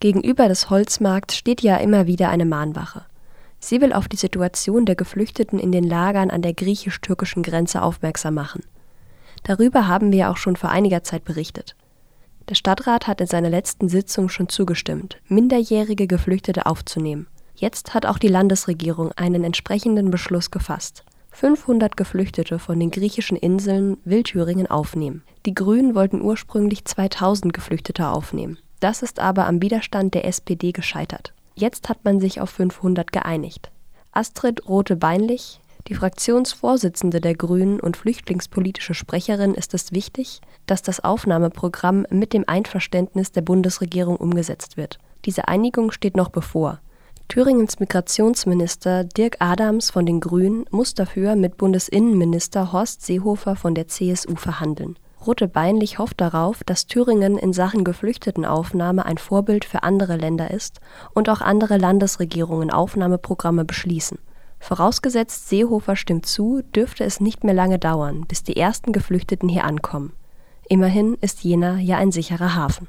Gegenüber des Holzmarkts steht ja immer wieder eine Mahnwache. Sie will auf die Situation der Geflüchteten in den Lagern an der griechisch-türkischen Grenze aufmerksam machen. Darüber haben wir auch schon vor einiger Zeit berichtet. Der Stadtrat hat in seiner letzten Sitzung schon zugestimmt, minderjährige Geflüchtete aufzunehmen. Jetzt hat auch die Landesregierung einen entsprechenden Beschluss gefasst. 500 Geflüchtete von den griechischen Inseln will Thüringen aufnehmen. Die Grünen wollten ursprünglich 2000 Geflüchtete aufnehmen. Das ist aber am Widerstand der SPD gescheitert. Jetzt hat man sich auf 500 geeinigt. Astrid Rote-Beinlich, die Fraktionsvorsitzende der Grünen und flüchtlingspolitische Sprecherin, ist es wichtig, dass das Aufnahmeprogramm mit dem Einverständnis der Bundesregierung umgesetzt wird. Diese Einigung steht noch bevor. Thüringens Migrationsminister Dirk Adams von den Grünen muss dafür mit Bundesinnenminister Horst Seehofer von der CSU verhandeln. Rote Beinlich hofft darauf, dass Thüringen in Sachen Geflüchtetenaufnahme ein Vorbild für andere Länder ist und auch andere Landesregierungen Aufnahmeprogramme beschließen. Vorausgesetzt Seehofer stimmt zu, dürfte es nicht mehr lange dauern, bis die ersten Geflüchteten hier ankommen. Immerhin ist Jena ja ein sicherer Hafen